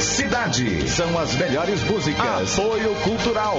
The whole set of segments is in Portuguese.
Cidade. São as melhores músicas. Apoio Cultural.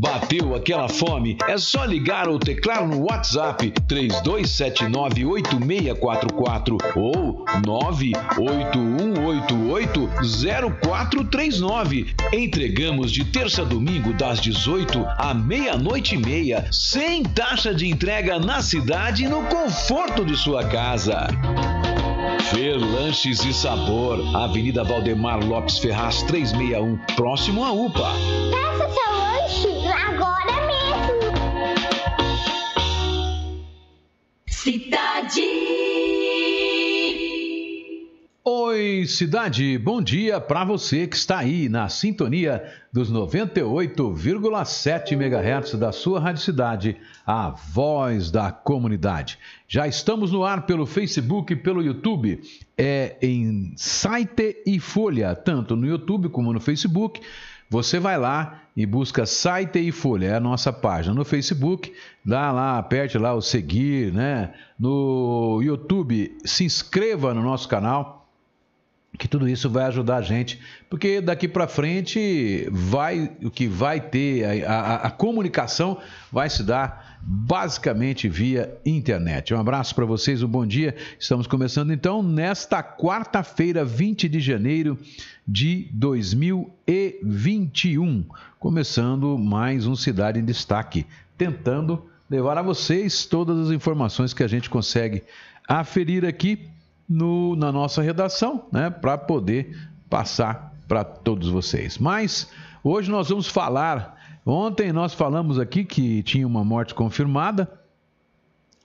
Bateu aquela fome? É só ligar ou teclar no WhatsApp 32798644 ou 981880439. Entregamos de terça a domingo das 18 à meia-noite e meia, sem taxa de entrega na cidade e no conforto de sua casa. Fer Lanches e Sabor, Avenida Valdemar Lopes Ferraz 361, próximo à UPA. Peça seu lanche agora mesmo. Cidade. Oi, cidade, bom dia para você que está aí na sintonia dos 98,7 MHz da sua Rádio Cidade, a voz da comunidade. Já estamos no ar pelo Facebook e pelo YouTube, é em site e folha, tanto no YouTube como no Facebook. Você vai lá e busca Site e Folha, é a nossa página no Facebook, dá lá, aperte lá o seguir, né? No YouTube, se inscreva no nosso canal, que tudo isso vai ajudar a gente, porque daqui para frente vai o que vai ter a, a, a, comunicação vai se dar basicamente via internet. Um abraço para vocês, um bom dia. Estamos começando então nesta quarta-feira, 20 de janeiro de 2021, começando mais um Cidade em Destaque, tentando levar a vocês todas as informações que a gente consegue aferir aqui no, na nossa redação, né, para poder passar para todos vocês. Mas hoje nós vamos falar. Ontem nós falamos aqui que tinha uma morte confirmada,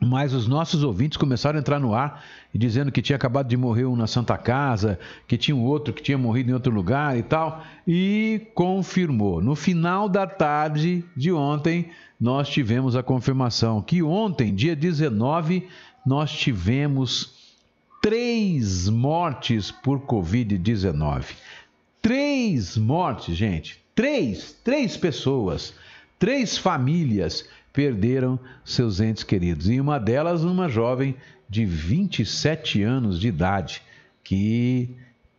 mas os nossos ouvintes começaram a entrar no ar dizendo que tinha acabado de morrer um na Santa Casa, que tinha um outro que tinha morrido em outro lugar e tal, e confirmou. No final da tarde de ontem, nós tivemos a confirmação que ontem, dia 19, nós tivemos três mortes por Covid-19. Três mortes, gente. Três, três pessoas, três famílias perderam seus entes queridos. E uma delas, uma jovem de 27 anos de idade, que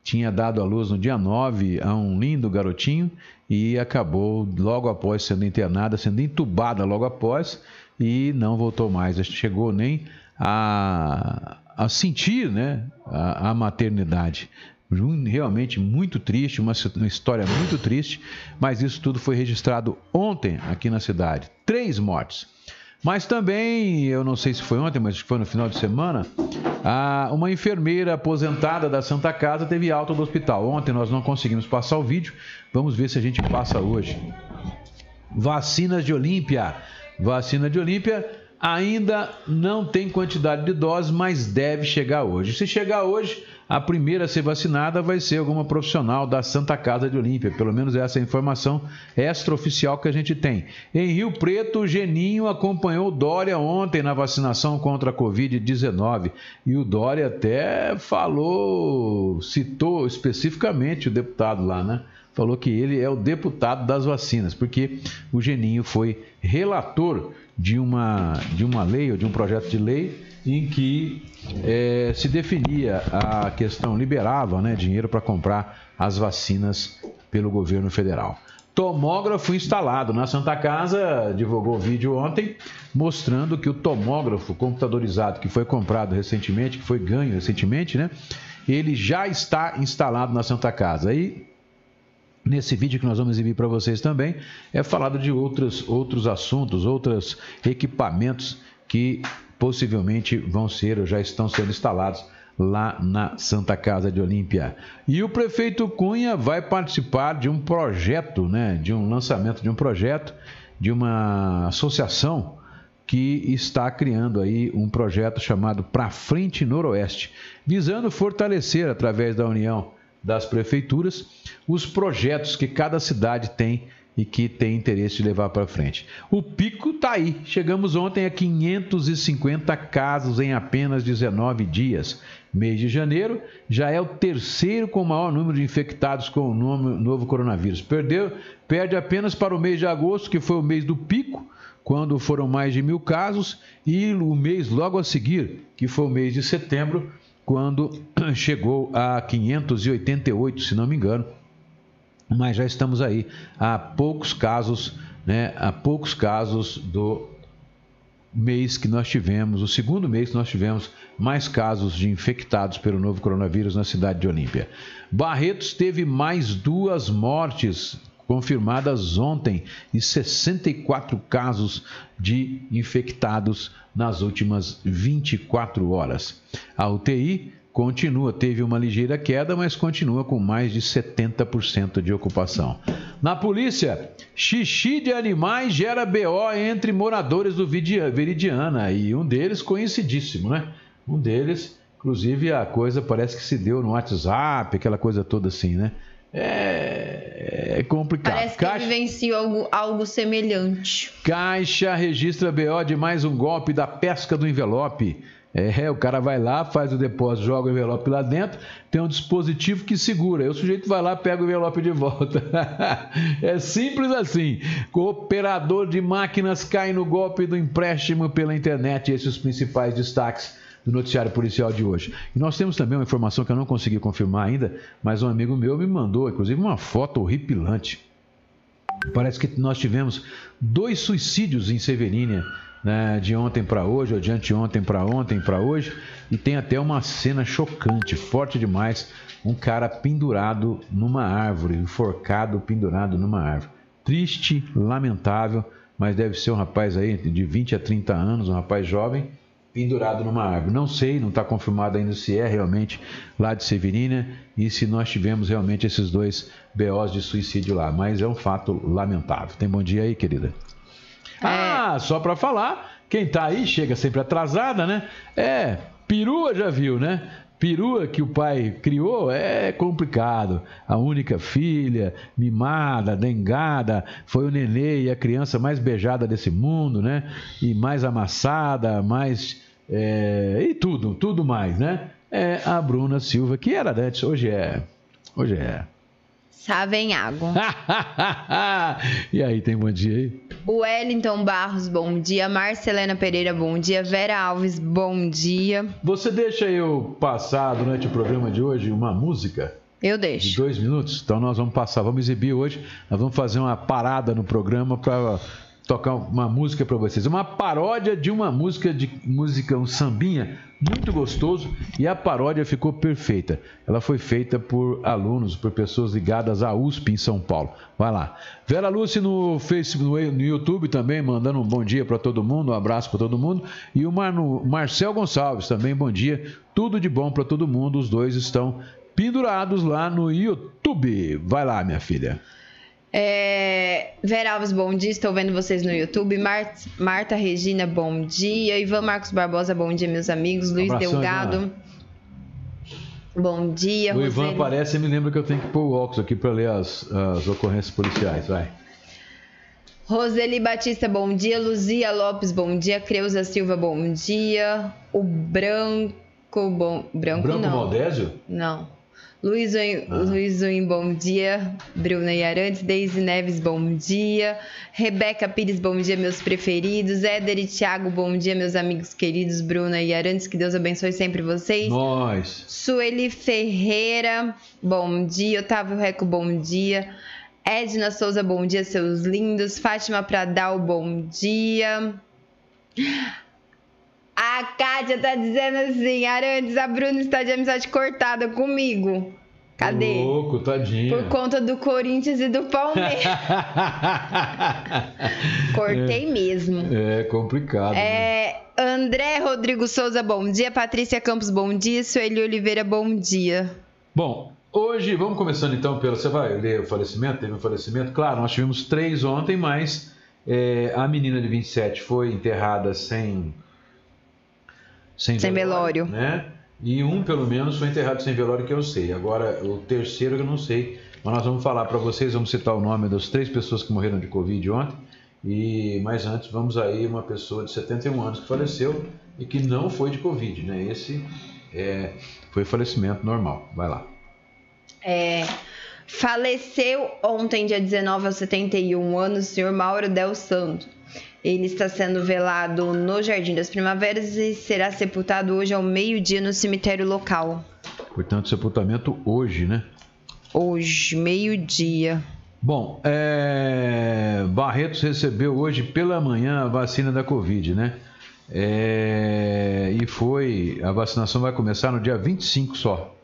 tinha dado à luz no dia 9 a um lindo garotinho e acabou logo após sendo internada, sendo entubada logo após e não voltou mais. Chegou nem a, a sentir né, a, a maternidade. Realmente muito triste, uma, história muito triste, mas isso tudo foi registrado ontem aqui na cidade. Três mortes. Mas também, eu não sei se foi ontem, mas foi no final de semana, uma enfermeira aposentada da Santa Casa teve alta do hospital. Ontem nós não conseguimos passar o vídeo, vamos ver se a gente passa hoje. Vacinas de Olímpia. Vacina de Olímpia ainda não tem quantidade de doses, mas deve chegar hoje. Se chegar hoje, a primeira a ser vacinada vai ser alguma profissional da Santa Casa de Olímpia. Pelo menos essa é a informação extraoficial que a gente tem. Em Rio Preto, o Geninho acompanhou o Dória ontem na vacinação contra a Covid-19. E o Dória até falou, citou especificamente o deputado lá, né? Falou que ele é o deputado das vacinas, porque o Geninho foi relator de uma, de uma lei ou de um projeto de lei em que é, se definia a questão, liberava né, dinheiro para comprar as vacinas pelo governo federal. Tomógrafo instalado na Santa Casa, divulgou vídeo ontem, mostrando que o tomógrafo computadorizado que foi comprado recentemente, que foi ganho recentemente, né? Ele já está instalado na Santa Casa. E Nesse vídeo que nós vamos exibir para vocês também, é falado de outros, outros assuntos, outros equipamentos que possivelmente vão ser ou já estão sendo instalados lá na Santa Casa de Olímpia. E o prefeito Cunha vai participar de um projeto, né, de um lançamento de um projeto de uma associação que está criando aí um projeto chamado Pra Frente Noroeste, visando fortalecer através da união das prefeituras os projetos que cada cidade tem e que tem interesse de levar para frente. O pico está aí. Chegamos ontem a 550 casos em apenas 19 dias. Mês de janeiro já é o terceiro com o maior número de infectados com o novo coronavírus. Perdeu, perde apenas para o mês de agosto, que foi o mês do pico, quando foram mais de mil casos, e o mês logo a seguir, que foi o mês de setembro, quando chegou a 588, se não me engano. Mas já estamos aí há poucos casos, né? Há poucos casos do mês que nós tivemos, o segundo mês que nós tivemos mais casos de infectados pelo novo coronavírus na cidade de Olímpia. Barretos teve mais duas mortes confirmadas ontem e 64 casos de infectados nas últimas 24 horas. A UTI continua, teve uma ligeira queda, mas continua com mais de 70% de ocupação. Na polícia, xixi de animais gera BO entre moradores do Veridiana e um deles conhecidíssimo, né? Um deles, inclusive a coisa parece que se deu no WhatsApp, aquela coisa toda assim, né? É, é complicado. Parece que Caixa... vivenciou algo, algo semelhante. Caixa registra BO de mais um golpe da pesca do envelope. É, o cara vai lá, faz o depósito, joga o envelope lá dentro, tem um dispositivo que segura. Aí o sujeito vai lá, pega o envelope de volta. é simples assim. Cooperador de máquinas cai no golpe do empréstimo pela internet. Esses os principais destaques do noticiário policial de hoje. E nós temos também uma informação que eu não consegui confirmar ainda, mas um amigo meu me mandou, inclusive, uma foto horripilante. Parece que nós tivemos dois suicídios em Severínia, né, de ontem para hoje, ou de anteontem para ontem para hoje, e tem até uma cena chocante, forte demais, um cara pendurado numa árvore, enforcado, pendurado numa árvore. Triste, lamentável, mas deve ser um rapaz aí de 20 a 30 anos, um rapaz jovem, pendurado numa árvore. Não sei, não está confirmado ainda se é realmente lá de Severina e se nós tivemos realmente esses dois BOs de suicídio lá, mas é um fato lamentável. Tem bom dia aí, querida? É. Ah, só para falar, quem está aí chega sempre atrasada, né? É, perua já viu, né? perua que o pai criou é complicado. A única filha, mimada, dengada, foi o nenê e a criança mais beijada desse mundo, né? E mais amassada, mais. É, e tudo, tudo mais, né? É a Bruna Silva, que era antes, hoje é. Hoje é. Savenhago. e aí, tem bom dia aí? O Wellington Barros, bom dia. Marcelena Pereira, bom dia. Vera Alves, bom dia. Você deixa eu passar durante o programa de hoje uma música? Eu deixo. De dois minutos? Então nós vamos passar, vamos exibir hoje. Nós vamos fazer uma parada no programa para tocar uma música para vocês. Uma paródia de uma música de música um sambinha muito gostoso e a paródia ficou perfeita. Ela foi feita por alunos, por pessoas ligadas à USP em São Paulo. Vai lá. Vera Lúcia no Facebook, no YouTube também, mandando um bom dia para todo mundo, um abraço para todo mundo. E o Marcel Gonçalves também, bom dia. Tudo de bom para todo mundo. Os dois estão pendurados lá no YouTube. Vai lá, minha filha. É, Vera Alves, bom dia. Estou vendo vocês no YouTube. Mar Marta Regina, bom dia. Ivan Marcos Barbosa, bom dia, meus amigos. Luiz Abração, Delgado. Ivan. Bom dia, O Ivan Roseli. aparece e me lembra que eu tenho que pôr o óculos aqui para ler as, as ocorrências policiais. Vai. Roseli Batista, bom dia. Luzia Lopes, bom dia. Creuza Silva, bom dia. O Branco, bom. Branco, Branco não. Maldésio? Não. Luiz Ah. Luiz Uim, bom dia. Bruna Iarantes, Deise Neves, bom dia. Rebeca Pires, bom dia, meus preferidos. Éder e Thiago, bom dia, meus amigos queridos. Bruna e Arantes, que Deus abençoe sempre vocês. Nós. Sueli Ferreira, bom dia. Otávio Reco, bom dia. Edna Souza, bom dia, seus lindos. Fátima Pradal, bom dia. A Kátia tá dizendo assim: Arantes, a Bruna está de amizade cortada comigo. Cadê? Louco, tadinho. Por conta do Corinthians e do Palmeiras. Cortei mesmo. É complicado. né? É, André Rodrigo Souza, bom dia. Patrícia Campos, bom dia. Sueli Oliveira, bom dia. Bom, hoje, vamos começando então pelo. Você vai ler o falecimento? Teve um falecimento? Claro, nós tivemos três ontem, mas é, a menina de 27 foi enterrada sem. Sem, Sem velório. Né? E um, pelo menos, foi enterrado sem velório, que eu sei. Agora, o terceiro eu não sei. Mas nós vamos falar para vocês, vamos citar o nome das três pessoas que morreram de Covid ontem. E mais antes, vamos aí uma pessoa de 71 anos que faleceu e que não foi de Covid, né? Esse é, foi falecimento normal. Vai lá. É, faleceu ontem, dia 19, aos 71 anos, o senhor Mauro Del Santo. Ele está sendo velado no Jardim das Primaveras e será sepultado hoje ao meio-dia no cemitério local. Portanto, sepultamento hoje, né? Hoje, meio-dia. Bom, é, Barretos recebeu hoje pela manhã a vacina da Covid, né? É, e foi. A vacinação vai começar no dia 25 só.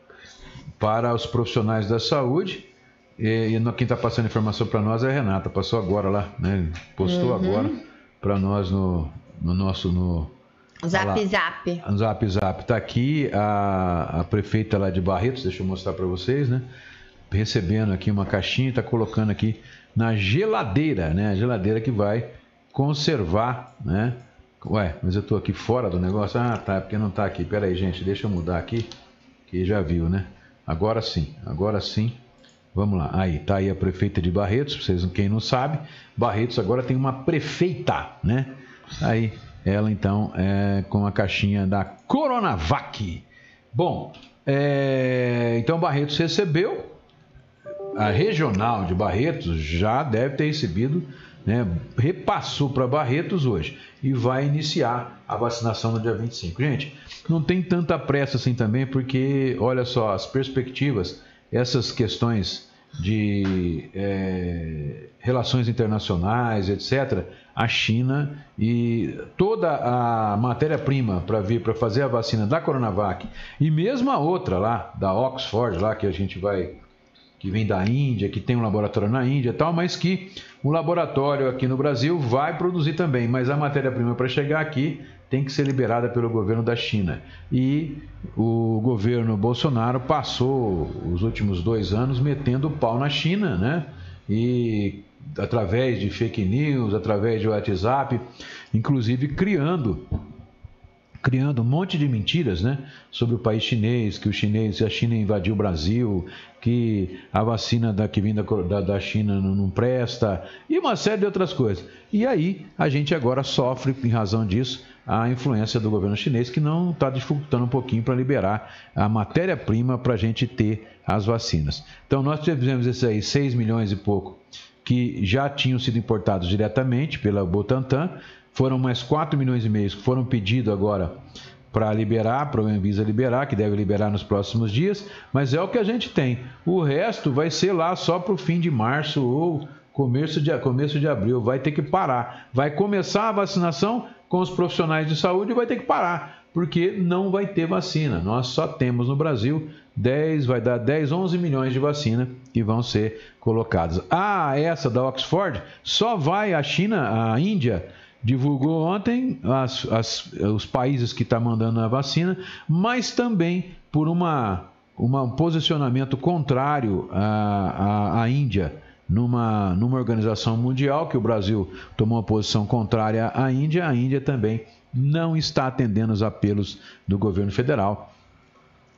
Para os profissionais da saúde. E, e quem está passando informação para nós é a Renata. Passou agora lá, né? Postou agora para nós no, no nosso. No, Zap lá. zap. Zap Zap. Tá aqui a, a prefeita lá de Barretos, deixa eu mostrar para vocês, né? Recebendo aqui uma caixinha, tá colocando aqui na geladeira, né? A geladeira que vai conservar, né? Ué, mas eu tô aqui fora do negócio. Ah, tá, é porque não tá aqui. Pera aí, gente, deixa eu mudar aqui, que já viu, né? Agora sim, agora sim. Vamos lá. Aí, tá aí a prefeita de Barretos, vocês quem não sabe, Barretos agora tem uma prefeita, né? Aí, ela então é com a caixinha da Coronavac. Bom, é, então Barretos recebeu, a regional de Barretos já deve ter recebido, né, repassou para Barretos hoje e vai iniciar a vacinação no dia 25. Gente, não tem tanta pressa assim também, porque olha só, as perspectivas, essas questões de é, relações internacionais, etc., a China e toda a matéria-prima para vir para fazer a vacina da Coronavac e mesmo a outra lá, da Oxford, lá que a gente vai que vem da Índia, que tem um laboratório na Índia e tal, mas que o laboratório aqui no Brasil vai produzir também, mas a matéria-prima para chegar aqui tem que ser liberada pelo governo da China. E o governo Bolsonaro passou os últimos dois anos metendo o pau na China, né? E através de fake news, através de WhatsApp, inclusive criando criando um monte de mentiras, né, sobre o país chinês, que o chinês, a China invadiu o Brasil, que a vacina da, que vem da, da, China não presta, e uma série de outras coisas. E aí a gente agora sofre, em razão disso, a influência do governo chinês, que não está dificultando um pouquinho para liberar a matéria-prima para a gente ter as vacinas. Então nós tivemos esses aí 6 milhões e pouco que já tinham sido importados diretamente pela Butantan, foram mais 4 milhões e meio que foram pedidos agora para liberar, para o Anvisa liberar, que deve liberar nos próximos dias, mas é o que a gente tem. O resto vai ser lá só para o fim de março ou começo de, começo de abril. Vai ter que parar. Vai começar a vacinação com os profissionais de saúde vai ter que parar, porque não vai ter vacina. Nós só temos no Brasil 10, vai dar 10, 11 milhões de vacina que vão ser colocadas. Ah, essa da Oxford só vai à China, à Índia divulgou ontem as, as, os países que estão tá mandando a vacina, mas também por uma, uma, um posicionamento contrário à, à, à Índia. Numa, numa organização mundial que o Brasil tomou uma posição contrária à Índia, a Índia também não está atendendo os apelos do governo federal.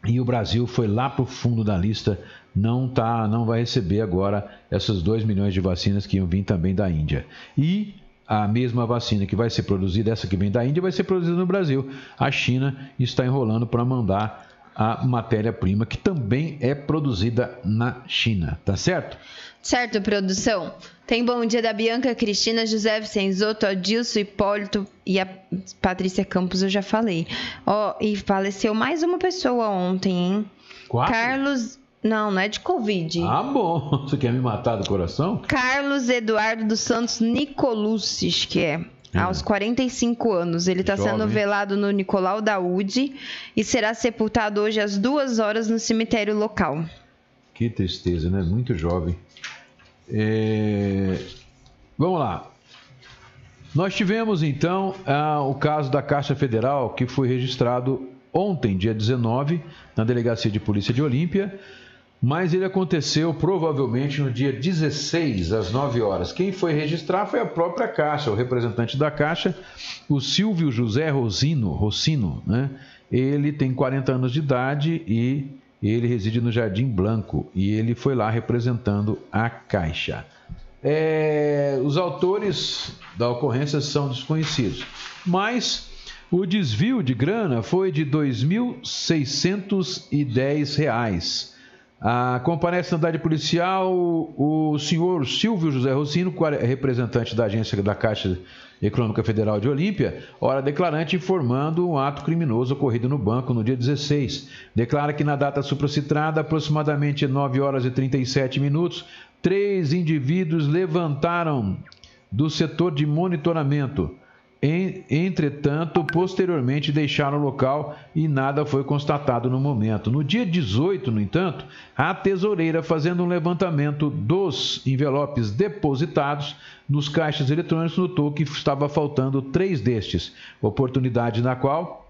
E o Brasil foi lá para o fundo da lista, não tá, não vai receber agora essas 2 milhões de vacinas que iam vir também da Índia. E a mesma vacina que vai ser produzida, essa que vem da Índia, vai ser produzida no Brasil. A China está enrolando para mandar a matéria-prima que também é produzida na China, tá certo? Certo, produção. Tem bom dia da Bianca, Cristina, José Vicenzoto, Adilson, Hipólito e a Patrícia Campos, eu já falei. Ó, oh, e faleceu mais uma pessoa ontem, hein? Quatro? Carlos não, não é de Covid. Ah, bom. Você quer me matar do coração? Carlos Eduardo dos Santos Nicolucci, que é. É. Aos 45 anos. Ele está sendo velado no Nicolau da UD e será sepultado hoje às duas horas no cemitério local. Que tristeza, né? Muito jovem. É... Vamos lá. Nós tivemos então o caso da Caixa Federal que foi registrado ontem, dia 19, na Delegacia de Polícia de Olímpia mas ele aconteceu provavelmente no dia 16, às 9 horas. Quem foi registrar foi a própria Caixa, o representante da Caixa, o Silvio José Rosino, Rossino, né? Ele tem 40 anos de idade e ele reside no Jardim Blanco e ele foi lá representando a Caixa. É, os autores da ocorrência são desconhecidos, mas o desvio de grana foi de R$ 2.610 ah, comparece na policial o senhor Silvio José Rossino, representante da agência da Caixa Econômica Federal de Olímpia, hora declarante informando um ato criminoso ocorrido no banco no dia 16. Declara que na data supracitada, aproximadamente 9 horas e 37 minutos, três indivíduos levantaram do setor de monitoramento Entretanto, posteriormente deixaram o local e nada foi constatado no momento. No dia 18, no entanto, a tesoureira, fazendo um levantamento dos envelopes depositados nos caixas eletrônicos, notou que estava faltando três destes, oportunidade na qual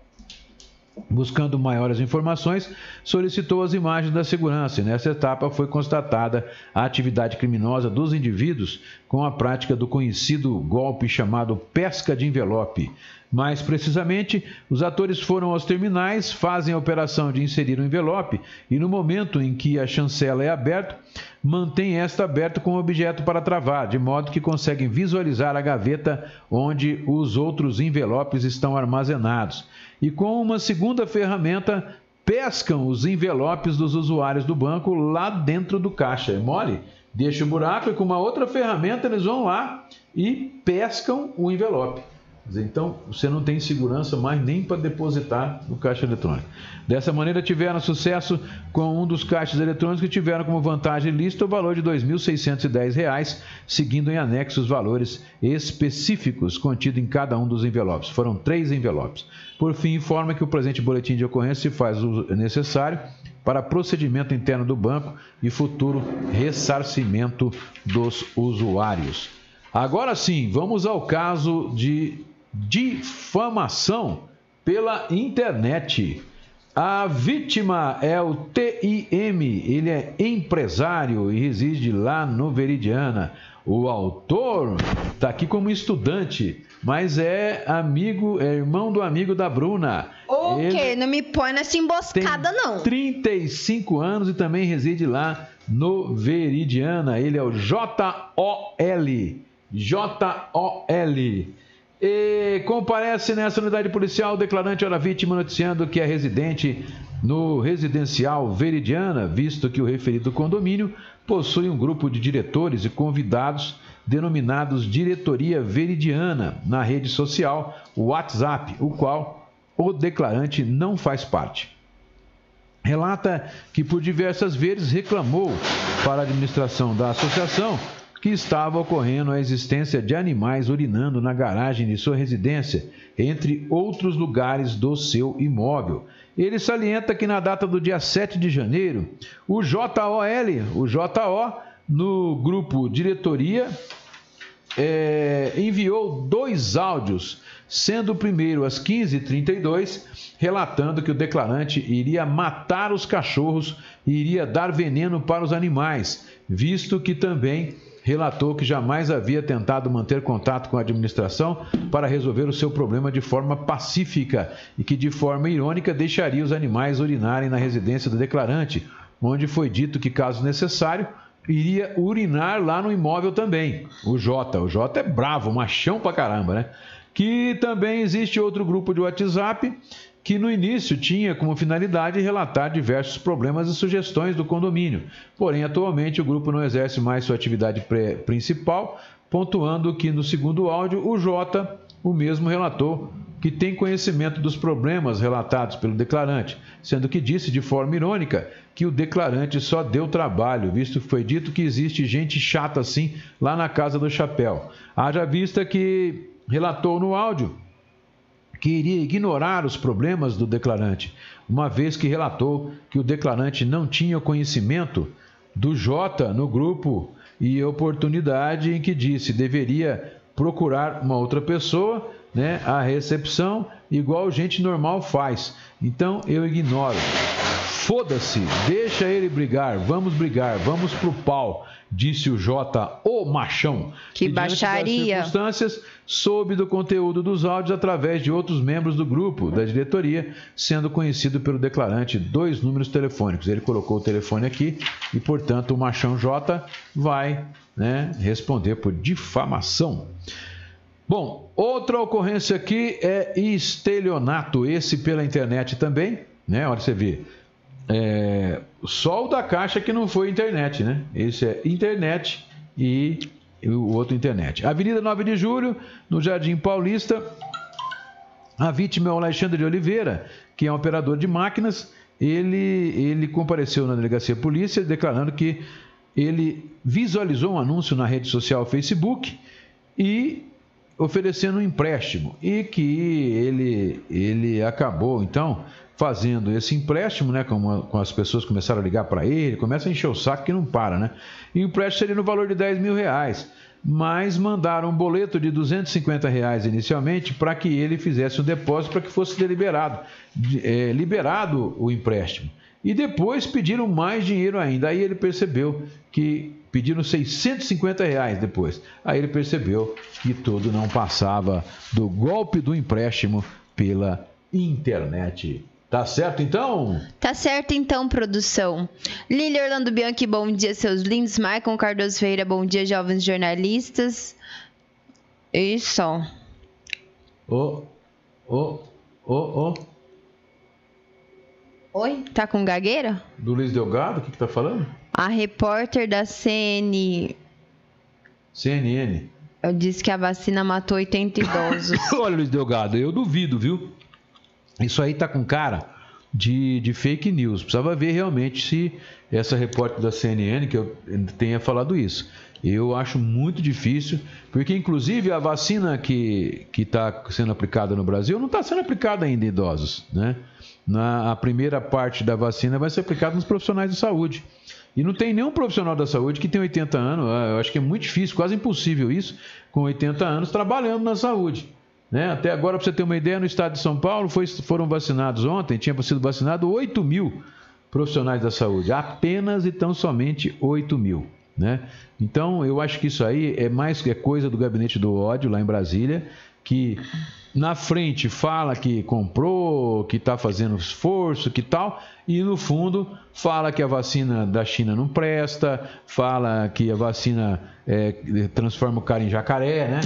Buscando maiores informações, solicitou as imagens da segurança e nessa etapa foi constatada a atividade criminosa dos indivíduos com a prática do conhecido golpe chamado pesca de envelope. Mais precisamente, os atores foram aos terminais, fazem a operação de inserir o envelope e no momento em que a chancela é aberta, mantém esta aberta com o objeto para travar, de modo que conseguem visualizar a gaveta onde os outros envelopes estão armazenados e com uma segunda ferramenta pescam os envelopes dos usuários do banco lá dentro do caixa. É mole? Deixa o buraco e com uma outra ferramenta eles vão lá e pescam o envelope. Então, você não tem segurança mais nem para depositar no caixa eletrônico. Dessa maneira, tiveram sucesso com um dos caixas eletrônicos que tiveram como vantagem lista o valor de R$ 2.610, seguindo em anexo os valores específicos contidos em cada um dos envelopes. Foram três envelopes. Por fim, informa que o presente boletim de ocorrência se faz o necessário para procedimento interno do banco e futuro ressarcimento dos usuários. Agora sim, vamos ao caso de difamação pela internet. A vítima é o TIM, ele é empresário e reside lá no Veridiana. O autor está aqui como estudante, mas é amigo, é irmão do amigo da Bruna. O ele quê? Não me põe nessa emboscada, não. 35 anos e também reside lá no Veridiana. Ele é o J-O-L. J-O-L. E comparece nessa unidade policial o declarante hora vítima noticiando que é residente no residencial Veridiana, visto que o referido condomínio possui um grupo de diretores e convidados denominados Diretoria Veridiana na rede social WhatsApp, o qual o declarante não faz parte. Relata que por diversas vezes reclamou para a administração da associação que estava ocorrendo a existência de animais urinando na garagem de sua residência, entre outros lugares do seu imóvel. Ele salienta que na data do dia 7 de janeiro, o JOL, o JO, no grupo diretoria, é, enviou dois áudios, sendo o primeiro às 15h32, relatando que o declarante iria matar os cachorros e iria dar veneno para os animais, visto que também relatou que jamais havia tentado manter contato com a administração para resolver o seu problema de forma pacífica e que, de forma irônica, deixaria os animais urinarem na residência do declarante, onde foi dito que, caso necessário, iria urinar lá no imóvel também. O Jota. O Jota é bravo, machão pra caramba, né? Que também existe outro grupo de WhatsApp que no início tinha como finalidade relatar diversos problemas e sugestões do condomínio. Porém, atualmente o grupo não exerce mais sua atividade principal, pontuando que no segundo áudio o J, o mesmo relatou que tem conhecimento dos problemas relatados pelo declarante, sendo que disse de forma irônica que o declarante só deu trabalho, visto que foi dito que existe gente chata assim lá na casa do chapéu. Haja vista que relatou no áudio que iria ignorar os problemas do declarante, uma vez que relatou que o declarante não tinha conhecimento do J no grupo e oportunidade em que disse deveria procurar uma outra pessoa, né, a recepção, igual gente normal faz. Então eu ignoro. Foda-se, deixa ele brigar, vamos brigar, vamos pro pau, disse o J, o machão. Que e, baixaria. Circunstâncias, soube do conteúdo dos áudios através de outros membros do grupo da diretoria, sendo conhecido pelo declarante dois números telefônicos. Ele colocou o telefone aqui e, portanto, o machão J vai né, responder por difamação. Bom, outra ocorrência aqui é estelionato, esse pela internet também, né? Olha, você vê. É, só o da Caixa que não foi internet, né? Esse é internet e o outro internet. Avenida 9 de Julho, no Jardim Paulista. A vítima é o Alexandre de Oliveira, que é um operador de máquinas. Ele, ele compareceu na delegacia de polícia declarando que ele visualizou um anúncio na rede social Facebook e oferecendo um empréstimo e que ele, ele acabou então fazendo esse empréstimo, né, com, com as pessoas começaram a ligar para ele, começa a encher o saco que não para, né? E o empréstimo seria no valor de 10 mil reais, mas mandaram um boleto de 250 reais inicialmente para que ele fizesse o um depósito para que fosse deliberado, é, liberado o empréstimo. E depois pediram mais dinheiro ainda. Aí ele percebeu que pediram 650 reais depois. Aí ele percebeu que tudo não passava do golpe do empréstimo pela internet. Tá certo então? Tá certo então, produção. Lili Orlando Bianchi, bom dia, seus lindos. Maicon Cardoso Ferreira, bom dia, jovens jornalistas. Isso. Ô, ô, ô, ô. Oi? Tá com gagueira? Do Luiz Delgado? O que, que tá falando? A repórter da CN... CNN. Eu disse que a vacina matou 80 idosos. Olha, Luiz Delgado, eu duvido, viu? Isso aí tá com cara de, de fake news. Precisava ver realmente se essa repórter da CNN, que eu tenha falado isso. Eu acho muito difícil, porque inclusive a vacina que está sendo aplicada no Brasil não está sendo aplicada ainda em idosos. Né? Na, a primeira parte da vacina vai ser aplicada nos profissionais de saúde. E não tem nenhum profissional da saúde que tem 80 anos, ah, eu acho que é muito difícil, quase impossível isso, com 80 anos trabalhando na saúde. Né? Até agora, para você ter uma ideia, no estado de São Paulo foi, foram vacinados ontem, tinha sido vacinado 8 mil profissionais da saúde, apenas e tão somente 8 mil. Né? Então, eu acho que isso aí é mais é coisa do gabinete do ódio lá em Brasília, que na frente fala que comprou, que está fazendo esforço, que tal, e no fundo fala que a vacina da China não presta, fala que a vacina é, transforma o cara em jacaré, né?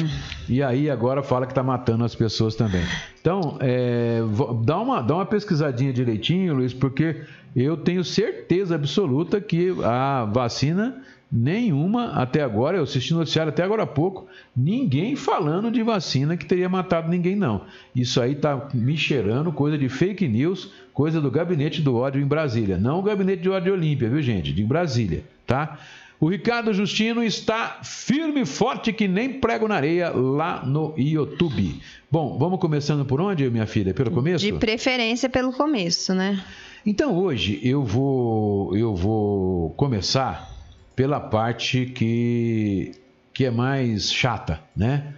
E aí agora fala que está matando as pessoas também. Então, é, dá, uma, dá uma pesquisadinha direitinho, Luiz, porque eu tenho certeza absoluta que a vacina nenhuma até agora, eu assisti no noticiário até agora há pouco, ninguém falando de vacina que teria matado ninguém, não. Isso aí está me cheirando coisa de fake news, coisa do gabinete do ódio em Brasília. Não o gabinete de ódio Olímpia, viu, gente? De Brasília, tá? O Ricardo Justino está firme e forte que nem prego na areia lá no YouTube. Bom, vamos começando por onde, minha filha? Pelo começo? De preferência pelo começo, né? Então hoje eu vou eu vou começar pela parte que que é mais chata, né?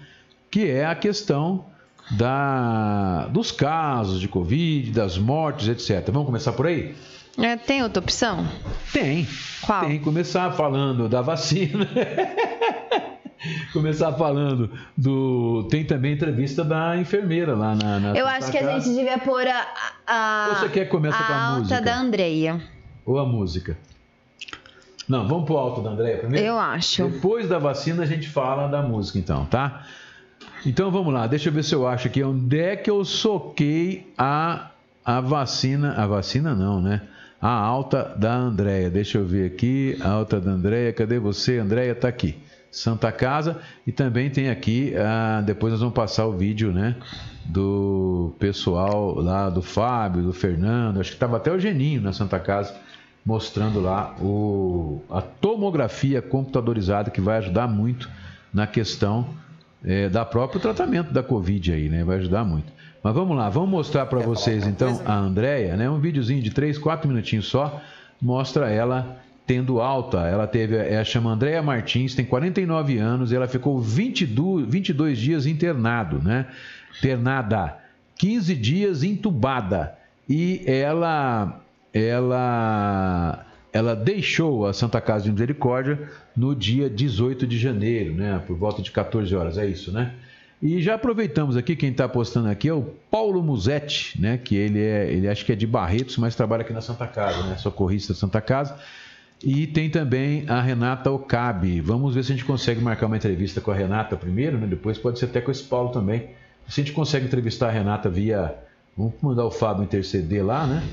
Que é a questão da, dos casos de Covid, das mortes, etc. Vamos começar por aí? É, tem outra opção? Tem. Qual? Tem. Começar falando da vacina. Começar falando do. Tem também entrevista da enfermeira lá na. na Eu acho que a Casa. gente devia pôr a. a Ou você quer que comece a com a alta música? da Andreia. Ou a música? Não, vamos pro alto da Andréia primeiro? Eu acho. Depois da vacina a gente fala da música, então, tá? Então vamos lá, deixa eu ver se eu acho aqui onde é que eu soquei a, a vacina. A vacina não, né? A alta da Andréia. Deixa eu ver aqui. A alta da Andréia. Cadê você? Andréia tá aqui. Santa Casa. E também tem aqui. ah, depois nós vamos passar o vídeo, né? Do pessoal lá, do Fábio, do Fernando. Acho que estava até o Geninho na Santa Casa mostrando lá o, a tomografia computadorizada que vai ajudar muito na questão eh, da próprio tratamento da Covid aí, né? Vai ajudar muito. Mas vamos lá, vamos mostrar para falar vocês alguma então coisa? a Andréia, né? Um videozinho de 3, 4 minutinhos só, mostra ela tendo alta. Ela teve, ela chama Andréia Martins, tem 49 anos, e ela ficou 22, 22 dias internado, né? Internada, 15 dias entubada. E ela ela ela deixou a Santa Casa de Misericórdia no dia 18 de janeiro, né? Por volta de 14 horas, é isso, né? E já aproveitamos aqui, quem está postando aqui é o Paulo Musetti, né? Que ele é, ele acho que é de Barretos, mas trabalha aqui na Santa Casa, né? Socorrista da Santa Casa. E tem também a Renata Okabe. Vamos ver se a gente consegue marcar uma entrevista com a Renata primeiro, né? Depois pode ser até com esse Paulo também. Se a gente consegue entrevistar a Renata via. Vamos mandar o Fábio interceder lá, né?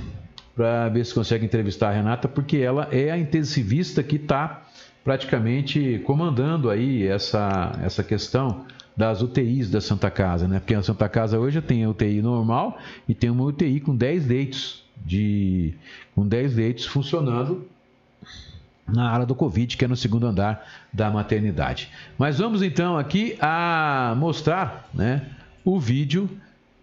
Para ver se consegue entrevistar a Renata, porque ela é a intensivista que está praticamente comandando aí essa, essa questão das UTIs da Santa Casa, né? Porque a Santa Casa hoje tem a UTI normal e tem uma UTI com 10 leitos de com 10 leitos funcionando na área do Covid, que é no segundo andar da maternidade. Mas vamos então aqui a mostrar né, o vídeo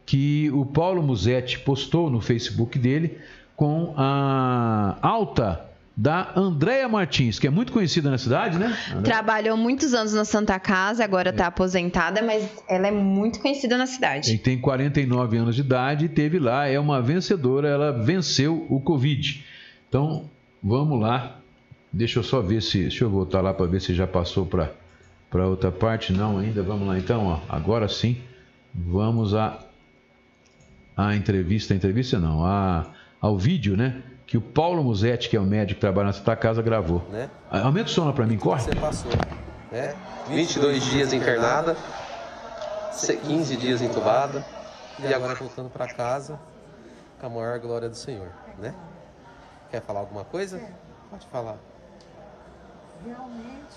que o Paulo Musetti postou no Facebook dele com a alta da Andréia Martins, que é muito conhecida na cidade, né? Trabalhou muitos anos na Santa Casa, agora tá aposentada, mas ela é muito conhecida na cidade. tem 49 anos de idade e teve lá, é uma vencedora, ela venceu o Covid. Então, vamos lá. Deixa eu só ver se. Deixa eu voltar lá para ver se já passou para para outra parte. Não, ainda. Vamos lá então, ó. Agora sim. Vamos a a entrevista, a entrevista não, a, ao vídeo, né? Que o Paulo Musetti, que é o médico que trabalha na Santa Casa, gravou. né? Aumenta o som lá para mim, corre. Você passou, né? 22 dias internada, 15 dias entubada e agora voltando para casa com a maior glória do Senhor, né? Quer falar alguma coisa? Pode falar. realmente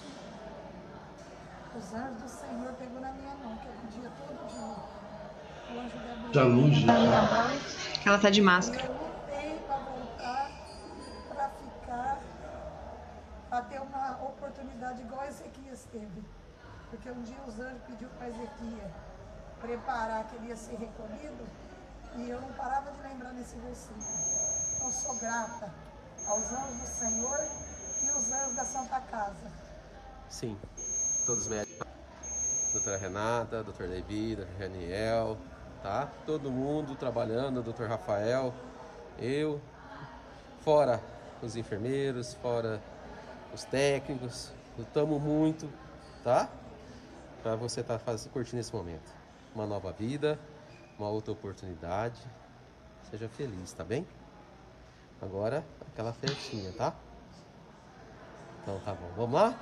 os anjos do Senhor pegou na minha mão, que eu pedia todo dia. O anjo Gabriel Tá longe, na minha mão. Ela tá de máscara. Para ter uma oportunidade igual Ezequias teve. Porque um dia os anjos pediu para Ezequias preparar que ele ia ser recolhido e eu não parava de lembrar nesse versículo. Então sou grata aos anjos do Senhor e os anjos da Santa Casa. Sim, todos os médicos. Doutora Renata, doutor Levi, doutor Raniel, tá? Todo mundo trabalhando, doutor Rafael, eu, fora os enfermeiros, fora os técnicos, lutamos muito, tá? Para você estar tá curtindo esse momento. Uma nova vida, uma outra oportunidade. Seja feliz, tá bem? Agora, aquela festinha, tá? Então tá bom, vamos lá?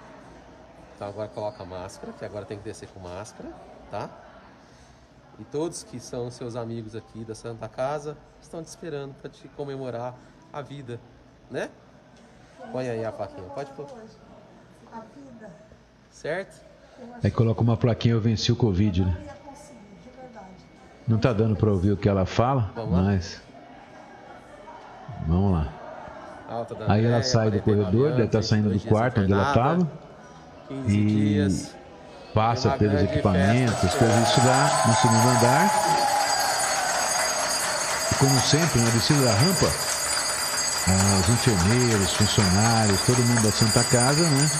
Então agora coloca a máscara, que agora tem que descer com máscara, tá? E todos que são seus amigos aqui da Santa Casa estão te esperando para te comemorar a vida, né? Põe aí a plaquinha, pode pôr. Hoje, a vida, Certo? Aí coloca uma plaquinha, eu venci o Covid, né? não tá dando para ouvir o que ela fala, Vamos mas. Vamos lá. Da Aí ela sai do 49 corredor, deve estar saindo do 22 dias quarto onde ela estava, 15 e passa pelos equipamentos, coisas isso lá no segundo andar. E como sempre, na descida da rampa, ah, os enfermeiros, funcionários, todo mundo da Santa Casa, né?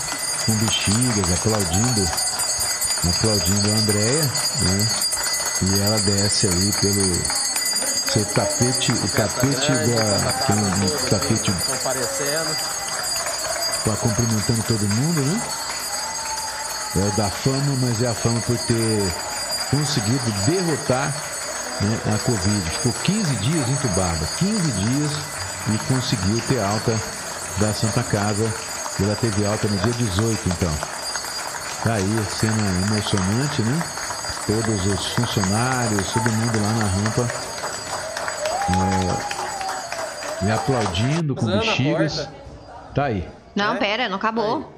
Com bexigas, aplaudindo aplaudindo a Andréia, né? E ela desce aí pelo seu tapete, o tapete da. Tem um tapete tá cumprimentando todo mundo, né? É o da fama, mas é a fama por ter conseguido derrotar né, a Covid. Ficou 15 dias entubada, 15 dias e conseguiu ter alta da Santa Casa. E ela teve alta no dia 18, então. Tá aí, cena emocionante, né? Todos os funcionários, todo mundo lá na rampa. é, me aplaudindo com Usando bexigas. Tá aí. Não, É? pera, não acabou.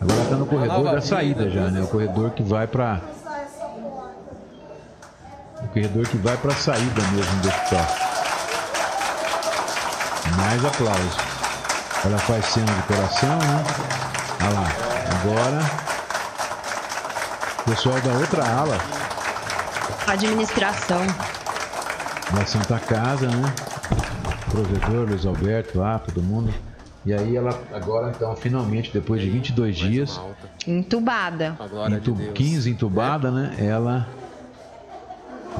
Agora tá no corredor da saída já, né? O corredor que vai pra. O corredor que vai pra saída mesmo do hospital. Mais aplausos. Ela faz cena de coração, né? Olha lá. Agora. Pessoal da outra ala Administração. da Santa Casa, né? Provedor, Luiz Alberto lá, todo mundo. E aí ela agora então finalmente depois de 22 Mais dias. Entubada. Entu- de Deus. 15 entubada, né? Ela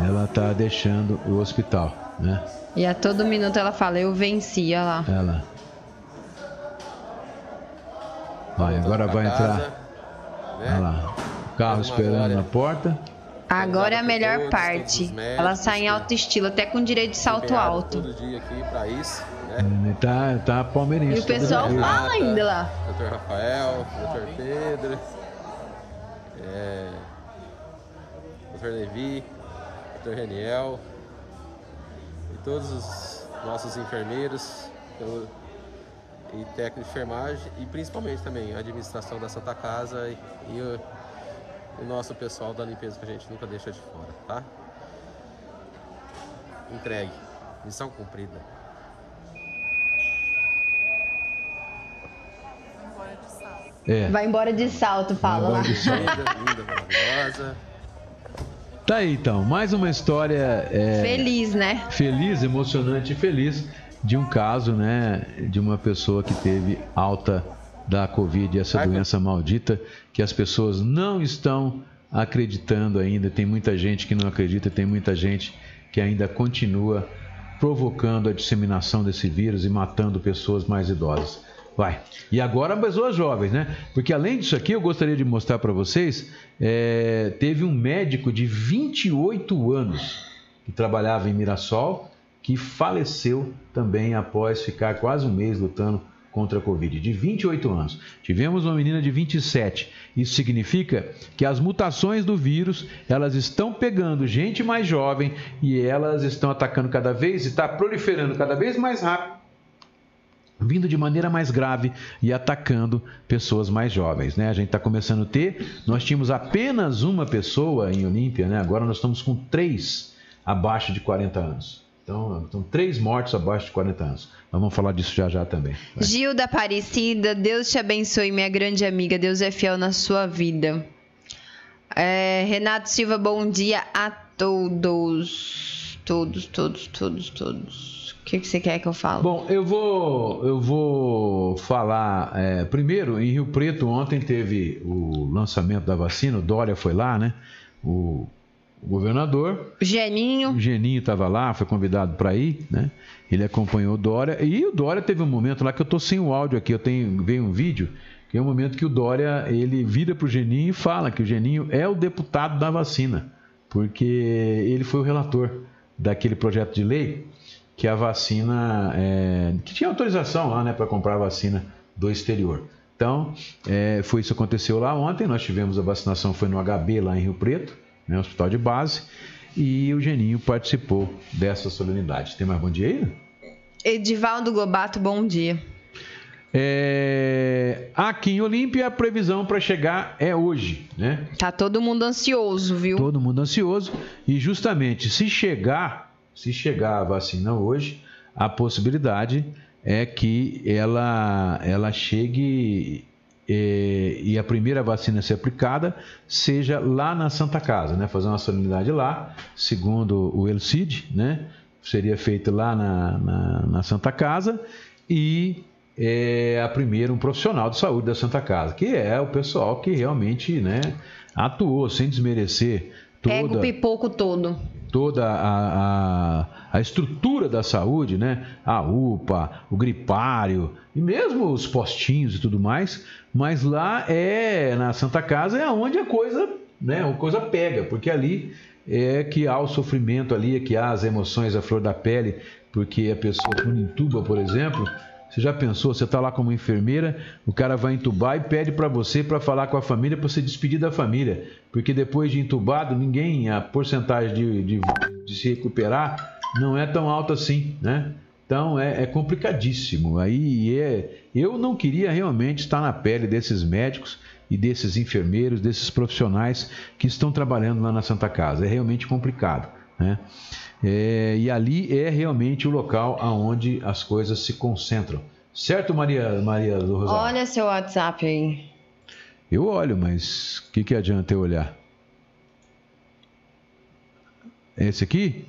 ela tá deixando o hospital, né? E a todo minuto ela fala, eu venci, olha lá. Ela Vai, agora vai casa, entrar, né? olha lá, o carro esperando glória. na porta. Agora é a melhor parte. os médicos, Ela sai em alto estilo, até com direito de salto alto. Todo dia aqui pra isso, né? Tá, tá palmeirense. E o pessoal todo dia. fala ainda lá. Dr. Rafael, Dr. Pedro, é, Dr. Levi, Dr. Reniel e todos os nossos enfermeiros eu- e técnicos de enfermagem e principalmente também a administração da Santa Casa e, e o, o nosso pessoal da limpeza que a gente nunca deixa de fora, tá? Entregue. Missão cumprida. É. Vai embora de salto, fala lá. Linda, linda, maravilhosa. Tá aí então, mais uma história é, Feliz, né? feliz, emocionante e feliz de um caso, né, de uma pessoa que teve alta da Covid, essa Ai, doença maldita que as pessoas não estão acreditando ainda. Tem muita gente que não acredita, tem muita gente que ainda continua provocando a disseminação desse vírus e matando pessoas mais idosas. Vai. E agora pessoas jovens, né? Porque além disso aqui, eu gostaria de mostrar para vocês, é, teve um médico de 28 anos que trabalhava em Mirassol, que faleceu também após ficar quase um mês lutando contra a Covid, de 28 anos. Tivemos uma menina de 27. Isso significa que as mutações do vírus, elas estão pegando gente mais jovem e elas estão atacando cada vez e está proliferando cada vez mais rápido vindo de maneira mais grave e atacando pessoas mais jovens, né? A gente está começando a ter, nós tínhamos apenas uma pessoa em Olímpia, né? Agora nós estamos com três abaixo de 40 anos. Então, são três mortes abaixo de 40 anos. Nós vamos falar disso já já também. Vai. Gilda Aparecida, Deus te abençoe, minha grande amiga. Deus é fiel na sua vida. É, Renato Silva, bom dia a todos. Todos, todos, todos, todos. O que, que você quer que eu fale? Bom, eu vou, eu vou falar. é, primeiro, em Rio Preto, ontem teve o lançamento da vacina, o Dória foi lá, né? O, o governador, Geninho, O Geninho estava lá, foi convidado para ir, né? Ele acompanhou o Dória. E o Dória teve um momento lá que eu tô sem o áudio aqui, eu tenho veio um vídeo, que é um momento que o Dória, ele vira pro Geninho e fala que o Geninho é o deputado da vacina, porque ele foi o relator daquele projeto de lei que a vacina, é, que tinha autorização lá, né, para comprar a vacina do exterior. Então, é, foi isso que aconteceu lá ontem. Nós tivemos a vacinação, foi no HB lá em Rio Preto, né, hospital de base, e o Geninho participou dessa solenidade. Tem mais bom dia aí? Edivaldo Gobato, bom dia. É, aqui em Olímpia, a previsão para chegar é hoje, né? Tá todo mundo ansioso, viu? Todo mundo ansioso. E justamente, se chegar, se chegar a vacina hoje, a possibilidade é que ela, ela chegue eh, e a primeira vacina a ser aplicada seja lá na Santa Casa, né? Fazer uma solenidade lá, segundo o Elcid, né? Seria feito lá na, na, na Santa Casa e é a primeira, um profissional de saúde da Santa Casa, que é o pessoal que realmente né, atuou, sem desmerecer toda, Pega o pipoco todo. Toda a, a, a estrutura da saúde, né? A UPA, o gripário, e mesmo os postinhos e tudo mais, mas lá é, na Santa Casa, é onde a coisa, né, a coisa pega, porque ali é que há o sofrimento ali, é que há as emoções à flor da pele, porque a pessoa quando entuba, por exemplo, você já pensou, você está lá como enfermeira, o cara vai entubar e pede para você para falar com a família, para você despedir da família. Porque depois de entubado, ninguém, a porcentagem de, de, de se recuperar não é tão alta assim, né? Então é, é complicadíssimo. Aí é, eu não queria realmente estar na pele desses médicos e desses enfermeiros, desses profissionais que estão trabalhando lá na Santa Casa. É realmente complicado, né? É, e ali é realmente o local aonde as coisas se concentram. Certo, Maria, Maria do Rosário? Olha seu WhatsApp aí. Eu olho, mas o que, que adianta eu olhar? Esse aqui?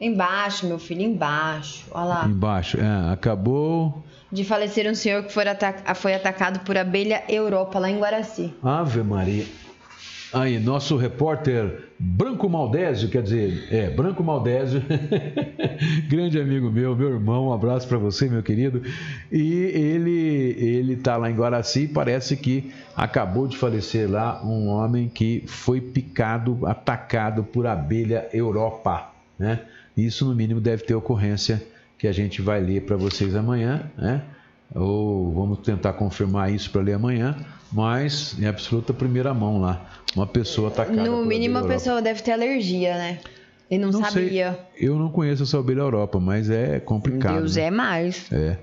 Embaixo, meu filho, embaixo. Olha lá. Embaixo. É, acabou. De falecer um senhor que foi, ata- foi atacado por abelha Europa, lá em Guaraci. Ave Maria. Aí, nosso repórter Branco Maldésio, quer dizer, é, Branco Maldésio, grande amigo meu, meu irmão, um abraço para você, meu querido. E ele ele tá lá em Guaraci, parece que acabou de falecer lá um homem que foi picado, atacado por abelha Europa, né? Isso no mínimo deve ter ocorrência que a gente vai ler para vocês amanhã, né? Ou vamos tentar confirmar isso para ler amanhã, mas em absoluta primeira mão lá, uma pessoa atacada No mínimo, a pessoa deve ter alergia, né? E não, Não sei. sabia. Europa. Eu não conheço essa abelha Europa, mas é complicado. Deus né? é mais. É.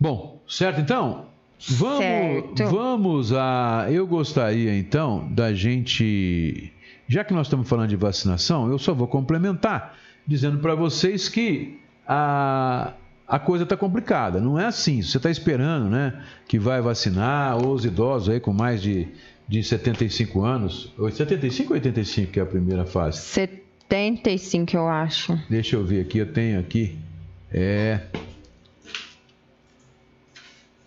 Bom, certo então? Vamos, Certo. vamos a. Eu gostaria então da gente. Já que nós estamos falando de vacinação, eu só vou complementar dizendo para vocês que a, a coisa está complicada. Não é assim. Você está esperando né, que vai vacinar, ou os idosos aí com mais de, de 75 anos. ou 75 ou 85 que é a primeira fase? 75, eu acho. Deixa eu ver aqui, eu tenho aqui. É.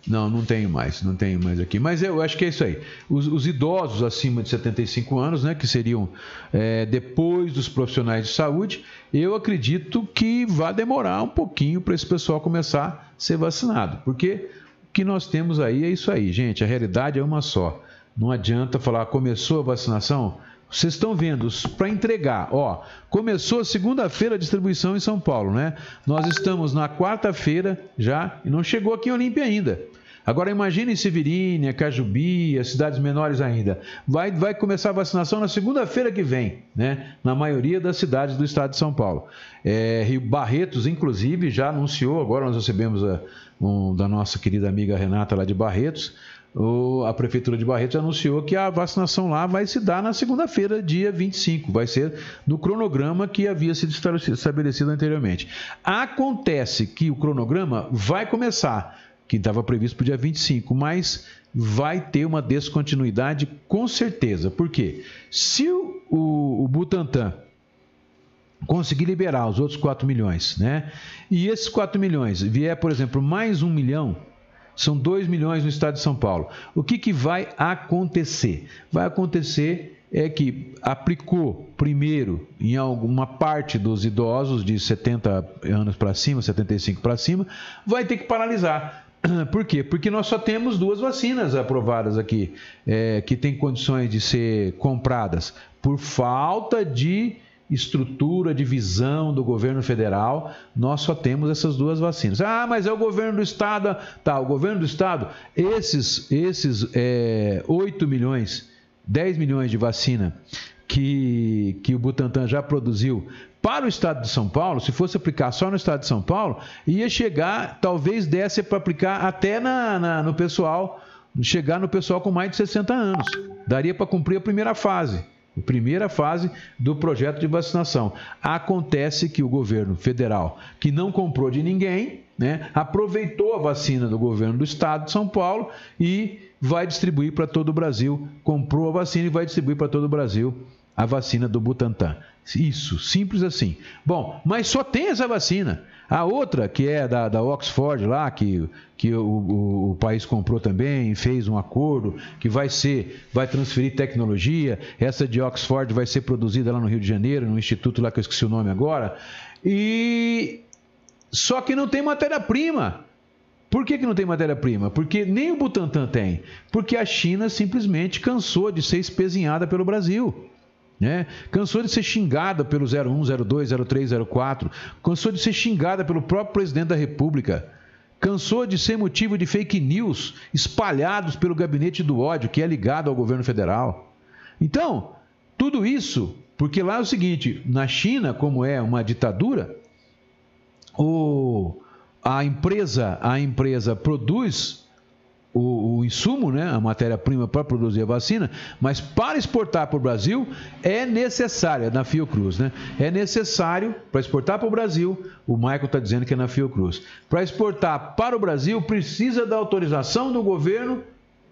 Não, não tenho mais, não tenho mais aqui. Mas eu acho que é isso aí. Os, os idosos acima de 75 anos, né, que seriam é, depois dos profissionais de saúde, eu acredito que vai demorar um pouquinho para esse pessoal começar a ser vacinado. Porque o que nós temos aí é isso aí, gente. A realidade é uma só. Não adianta falar, começou a vacinação? Vocês estão vendo, para entregar, ó, começou segunda-feira a distribuição em São Paulo, né? Nós estamos na quarta-feira já e não chegou aqui em Olímpia ainda. Agora imagine Severínia, Cajubi, as cidades menores ainda. Vai, vai começar a vacinação na segunda-feira que vem, né? Na maioria das cidades do estado de São Paulo. É, Rio Barretos, inclusive, já anunciou, agora nós recebemos a, um, da nossa querida amiga Renata lá de Barretos, o- a Prefeitura de Barretos anunciou que a vacinação lá vai se dar na segunda-feira, dia 25. Vai ser no cronograma que havia sido estabelecido- anteriormente. Acontece que o cronograma vai começar, que estava previsto para o dia 25, mas vai ter uma descontinuidade com certeza. Por quê? Se o, o, o Butantan conseguir liberar os outros 4 milhões, né? E esses 4 milhões vier, por exemplo, mais um milhão, são 2 milhões no estado de São Paulo. O que, que vai acontecer? Vai acontecer é que aplicou primeiro em alguma parte dos idosos de 70 anos para cima, 75 para cima, vai ter que paralisar. Por quê? Porque nós só temos duas vacinas aprovadas aqui, é, que têm condições de ser compradas por falta de estrutura de visão do governo federal, nós só temos essas duas vacinas. Ah, mas é o governo do estado. Tá, o governo do estado, esses, esses é, 8 milhões, 10 milhões de vacina que, que o Butantan já produziu para o estado de São Paulo, se fosse aplicar só no estado de São Paulo, ia chegar, talvez desse para aplicar até na, na- no pessoal, chegar no pessoal com mais de 60 anos. Daria para cumprir a primeira fase. Primeira fase do projeto de vacinação. Acontece que o governo federal, que não comprou de ninguém, né, aproveitou a vacina do governo do estado de São Paulo e vai distribuir para todo o Brasil. Comprou a vacina e vai distribuir para todo o Brasil a vacina do Butantan. Isso, simples assim. Bom, mas só tem essa vacina. A outra, que é da, da Oxford lá, que, que o, o, o, país comprou também, fez um acordo, que vai ser, vai transferir tecnologia. Essa de Oxford vai ser produzida lá no Rio de Janeiro, no instituto lá que eu esqueci o nome agora. E só que não tem matéria-prima. Por que, que não tem matéria-prima? Porque nem o Butantan tem. Porque a China simplesmente cansou de ser espezinhada pelo Brasil. Né? Cansou de ser xingada pelo 01, 02, 03, 04, cansou de ser xingada pelo próprio presidente da República, cansou de ser motivo de fake news espalhados pelo gabinete do ódio, que é ligado ao governo federal. Então, tudo isso, porque lá é o seguinte: na China, como é uma ditadura, o, a empresa, a empresa produz o, o insumo, né, a matéria-prima para produzir a vacina, mas para exportar para o Brasil é necessária, na Fiocruz, né? É necessário, para exportar para o Brasil, o Michael está dizendo que é na Fiocruz. Para exportar para o Brasil, precisa da autorização do governo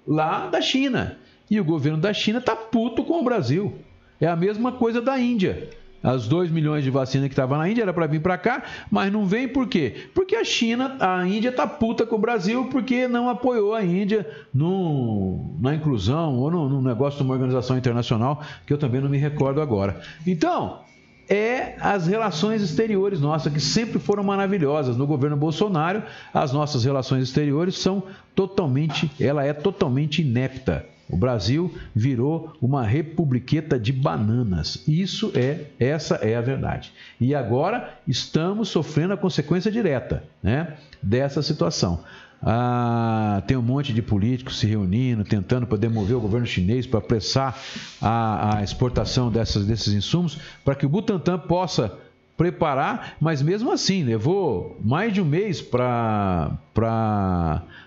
lá da China. E o governo da China está puto com o Brasil. É a mesma coisa da Índia. As 2 milhões de vacinas que estavam na Índia era para vir para cá, mas não vem por quê? Porque a China, a Índia tá puta com o Brasil porque não apoiou a Índia no, na inclusão ou no, no negócio de uma organização internacional que eu também não me recordo agora. Então, é as relações exteriores nossas, que sempre foram maravilhosas. No governo Bolsonaro, as nossas relações exteriores são totalmente, ela é totalmente inepta. O Brasil virou uma republiqueta de bananas. Isso é, essa é a verdade. E agora estamos sofrendo a consequência direta, né, dessa situação. Ah, tem um monte de políticos se reunindo, tentando para demover o governo chinês para apressar a, a exportação dessas, desses insumos, para que o Butantan possa preparar, mas mesmo assim levou mais de um mês para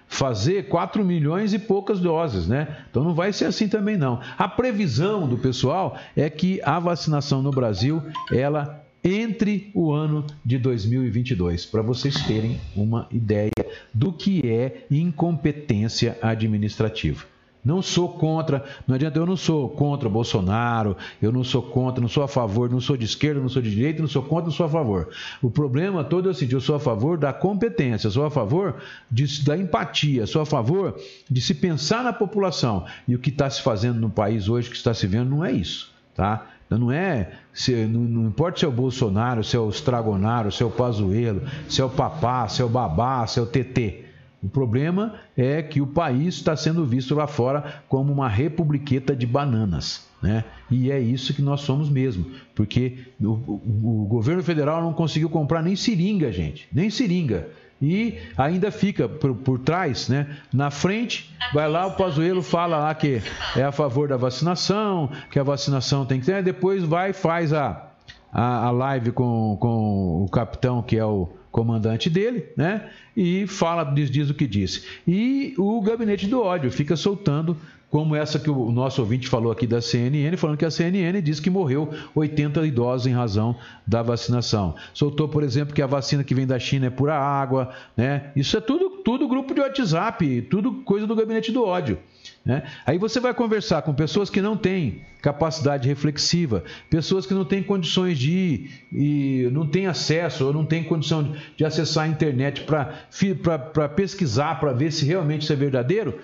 fazer 4 milhões e poucas doses, né? Então não vai ser assim também não. A previsão do pessoal é que a vacinação no Brasil, ela entre o ano de 2022, para vocês terem uma ideia do que é incompetência administrativa. Não sou contra, não adianta, eu não sou contra Bolsonaro, eu não sou contra, não sou a favor, não sou de esquerda, não sou de direita, não sou contra, não sou a favor. O problema todo é o seguinte: eu sou a favor da competência, sou a favor de, da empatia, sou a favor de se pensar na população. E o que está se fazendo no país hoje, o que está se vendo, não é isso. Tá? Então, não é, se, não, não, importa se é o Bolsonaro, se é o Stragonaro, se é o Pazuello, se é o Papá, se é o Babá, se é o TT. O problema é que o país está sendo visto lá fora como uma republiqueta de bananas. Né? E é isso que nós somos mesmo, porque o, o, o governo federal não conseguiu comprar nem seringa, gente, nem seringa e ainda fica por, por, trás, né? Na frente, vai lá, o Pazuello fala lá que é a favor da vacinação, que a vacinação tem que ter, depois vai e faz a, a, a live com, com o capitão, que é o comandante dele, né? E fala, diz, diz o que disse. E o gabinete do ódio fica soltando, como essa que o nosso ouvinte falou aqui da CNN, falando que a CNN diz que morreu 80 idosos em razão da vacinação. Soltou, por exemplo, que a vacina que vem da China é pura água, né? Isso é tudo, tudo grupo de WhatsApp, tudo coisa do gabinete do ódio. Né? Aí você vai conversar com pessoas que não têm capacidade reflexiva, pessoas que não têm condições de ir e não têm acesso ou não têm condição de acessar a internet para pesquisar, para ver se realmente isso é verdadeiro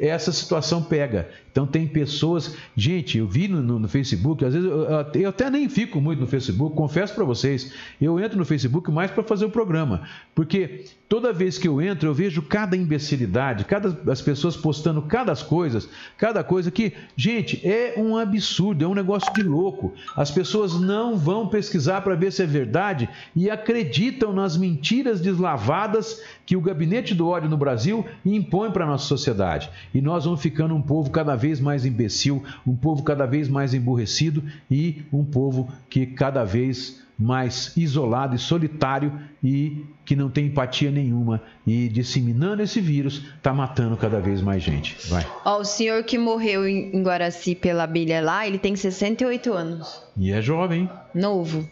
essa situação pega. Então tem pessoas, gente, eu vi no, no Facebook, às vezes eu, eu, até nem fico muito no Facebook, confesso para vocês, eu entro no Facebook mais para fazer o programa, porque toda vez que eu entro eu vejo cada imbecilidade, cada as pessoas postando cada coisas, cada coisa que, gente, é um absurdo, é um negócio de louco. As pessoas não vão pesquisar para ver se é verdade e acreditam nas mentiras deslavadas que o gabinete do ódio no Brasil impõe para nossa sociedade. E nós vamos ficando um povo cada vez mais imbecil, um povo cada vez mais emburrecido e um povo que cada vez mais isolado e solitário e que não tem empatia nenhuma e disseminando esse vírus está matando cada vez mais gente. Vai. Ó, o senhor que morreu em Guaraci pela abelha lá, ele tem 68 anos. E é jovem. Novo.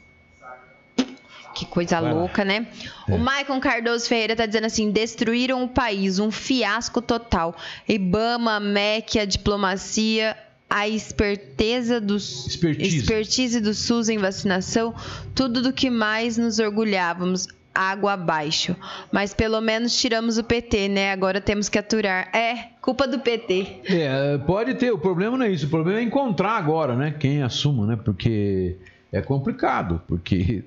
Que coisa Vai louca, lá. né? É. O Maicon Cardoso Ferreira tá dizendo assim: destruíram o país, um fiasco total. Ibama, MEC, a diplomacia a esperteza do, Expertise. expertise do SUS em vacinação, tudo do que mais nos orgulhávamos, água abaixo. Mas pelo menos tiramos o PT, né? Agora temos que aturar. É, culpa do PT. É, pode ter, o problema não é isso, o problema é encontrar agora, né? Quem assuma, né? Porque é complicado, porque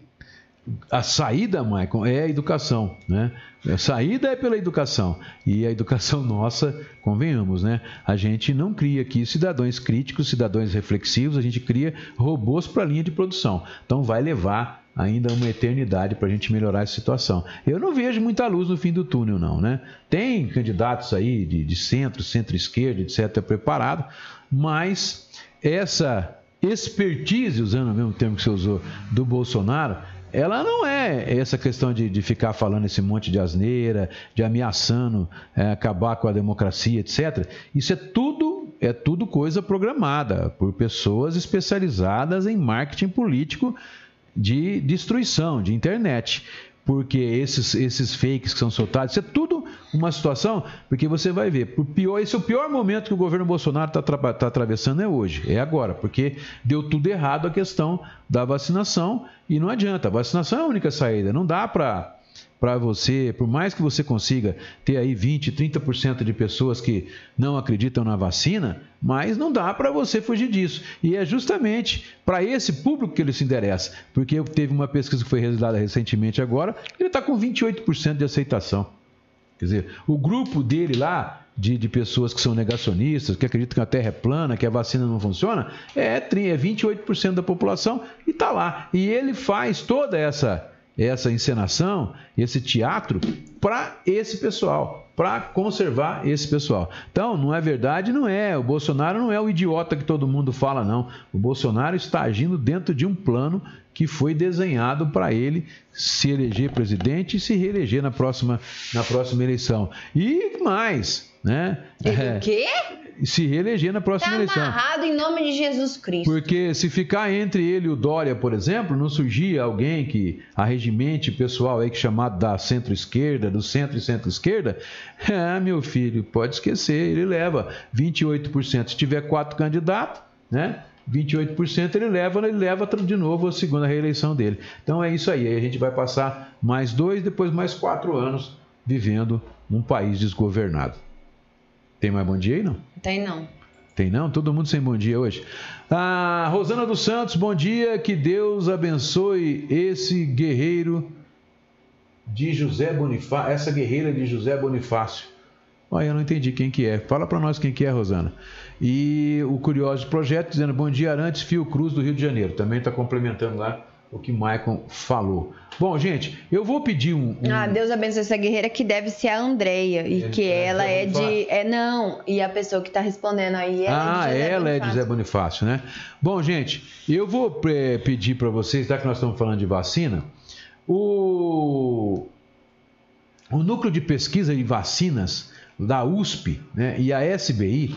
a saída, Maicon, é a educação, né? A saída é pela educação. E a educação nossa, convenhamos, né? A gente não cria aqui cidadãos críticos, cidadãos reflexivos, a gente cria robôs para a linha de produção. Então vai levar ainda uma eternidade para a gente melhorar essa situação. Eu não vejo muita luz no fim do túnel, não, né? Tem candidatos aí de, de centro, centro-esquerda, etc., preparado, mas essa expertise, usando o mesmo termo que você usou, do Bolsonaro, ela não é essa questão de, de ficar falando esse monte de asneira, de ameaçando é, acabar com a democracia, etc. Isso é tudo é tudo coisa programada por pessoas especializadas em marketing político de destruição, de internet. Porque esses, esses fakes que são soltados, isso é tudo uma situação, porque você vai ver, por pior, esse é o pior momento que o governo Bolsonaro está tá atravessando é hoje, é agora, porque deu tudo errado a questão da vacinação e não adianta, a vacinação é a única saída, não dá para para você, por mais que você consiga ter aí 20, 30% de pessoas que não acreditam na vacina, mas não dá para você fugir disso. E é justamente para esse público que ele se interessa, porque teve uma pesquisa que foi realizada recentemente agora, ele está com 28% de aceitação. Quer dizer, o grupo dele lá, de, de, pessoas que são negacionistas, que acreditam que a Terra é plana, que a vacina não funciona, é, é 28% da população e está lá. E ele faz toda essa essa encenação, esse teatro, para esse pessoal, para conservar esse pessoal. Então, não é verdade, não é. O Bolsonaro não é o idiota que todo mundo fala, não. O Bolsonaro está agindo dentro de um plano que foi desenhado para ele se eleger presidente e se reeleger na próxima, na próxima eleição. E mais, né? É, o quê? Se reeleger na próxima tá eleição. amarrado em nome de Jesus Cristo. Porque se ficar entre ele e o Dória, por exemplo, não surgir alguém que arregimente pessoal aí que é chamado da centro-esquerda, do centro e centro-esquerda, é, meu filho, pode esquecer, ele leva 28%. Se tiver quatro candidatos, né? 28% ele leva, ele leva de novo a segunda reeleição dele. Então é isso aí. Aí a gente vai passar mais dois, depois mais quatro anos vivendo num país desgovernado. Tem mais bom dia aí, não? Tem não. Tem não? Todo mundo sem bom dia hoje. Ah, Rosana dos Santos, bom dia. Que Deus abençoe esse guerreiro de José Bonifácio, essa guerreira de José Bonifácio. Olha, eu não entendi quem que é. Fala para nós quem que é, Rosana. E o Curioso Projeto dizendo bom dia, Arantes Fio Cruz do Rio de Janeiro. Também está complementando lá o que Maicon falou. Bom, gente, eu vou pedir um, um... Ah, Deus abençoe essa guerreira que deve ser a Andreia e que é ela é de é não, e a pessoa que está respondendo aí é Ah, de ela é de. Zé Bonifácio, né? Bom, gente, eu vou é, pedir para vocês, já que nós estamos falando de vacina, o o núcleo de pesquisa de vacinas da USP, né, e a SBI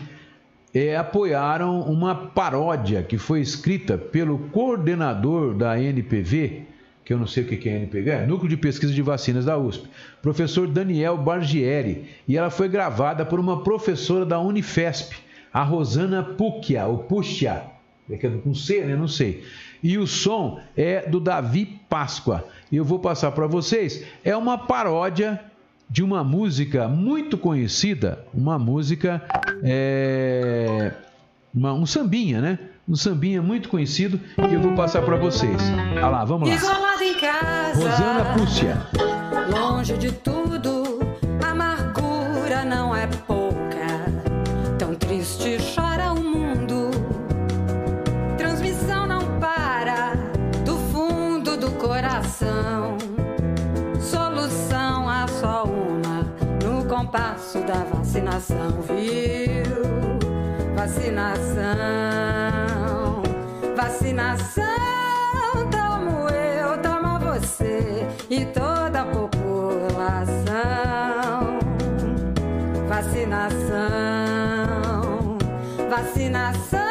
é, apoiaram uma paródia que foi escrita pelo coordenador da NPV, que eu não sei o que é NPV, é Núcleo de Pesquisa de Vacinas da USP, professor Daniel Bargieri, e ela foi gravada por uma professora da Unifesp, a Rosana Puccia, ou Puccia, é que é com C, né? Não sei. E o som é do Davi Páscoa. E eu vou passar para vocês. É uma paródia de uma música muito conhecida, uma música, é, uma- um sambinha, né? Um sambinha muito conhecido que eu vou passar para vocês. Olha lá, vamos lá. Isolado em casa, Rosana Púcia. longe de tudo, no compasso da vacinação, viu? Vacinação, vacinação. Tomo eu, toma você e toda a população. Vacinação, vacinação.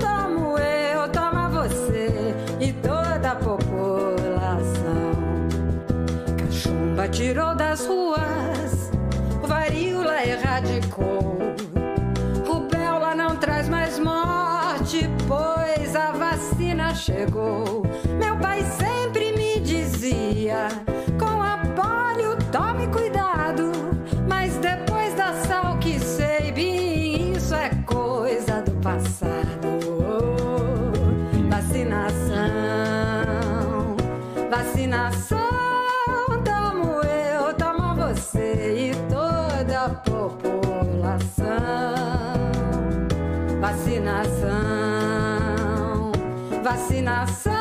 Tomo eu, toma você e toda a população. Cachumba tirou das ruas, erradicou. Rubéola não traz mais morte. pois a vacina chegou. Meu pai sempre me dizia: com a polio tome cuidado. Mas depois da sal que sei bem, isso é coisa do passado. Vacinação, vacinação. Vacinação.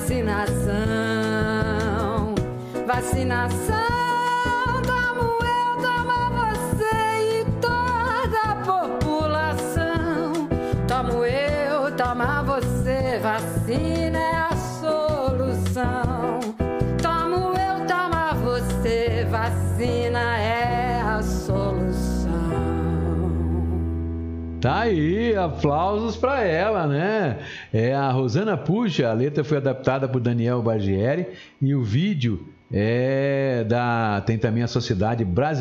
Vacinação, vacinação. Tomo eu, toma você e toda a população. Tomo eu, toma você, vacina é a solução. Tomo eu, toma você, vacina é a solução. Tá aí, aplausos para ela, né? É a Rosana Puxa, a letra foi adaptada por Daniel Bargieri e o vídeo é da tem também a Sociedade Brasileira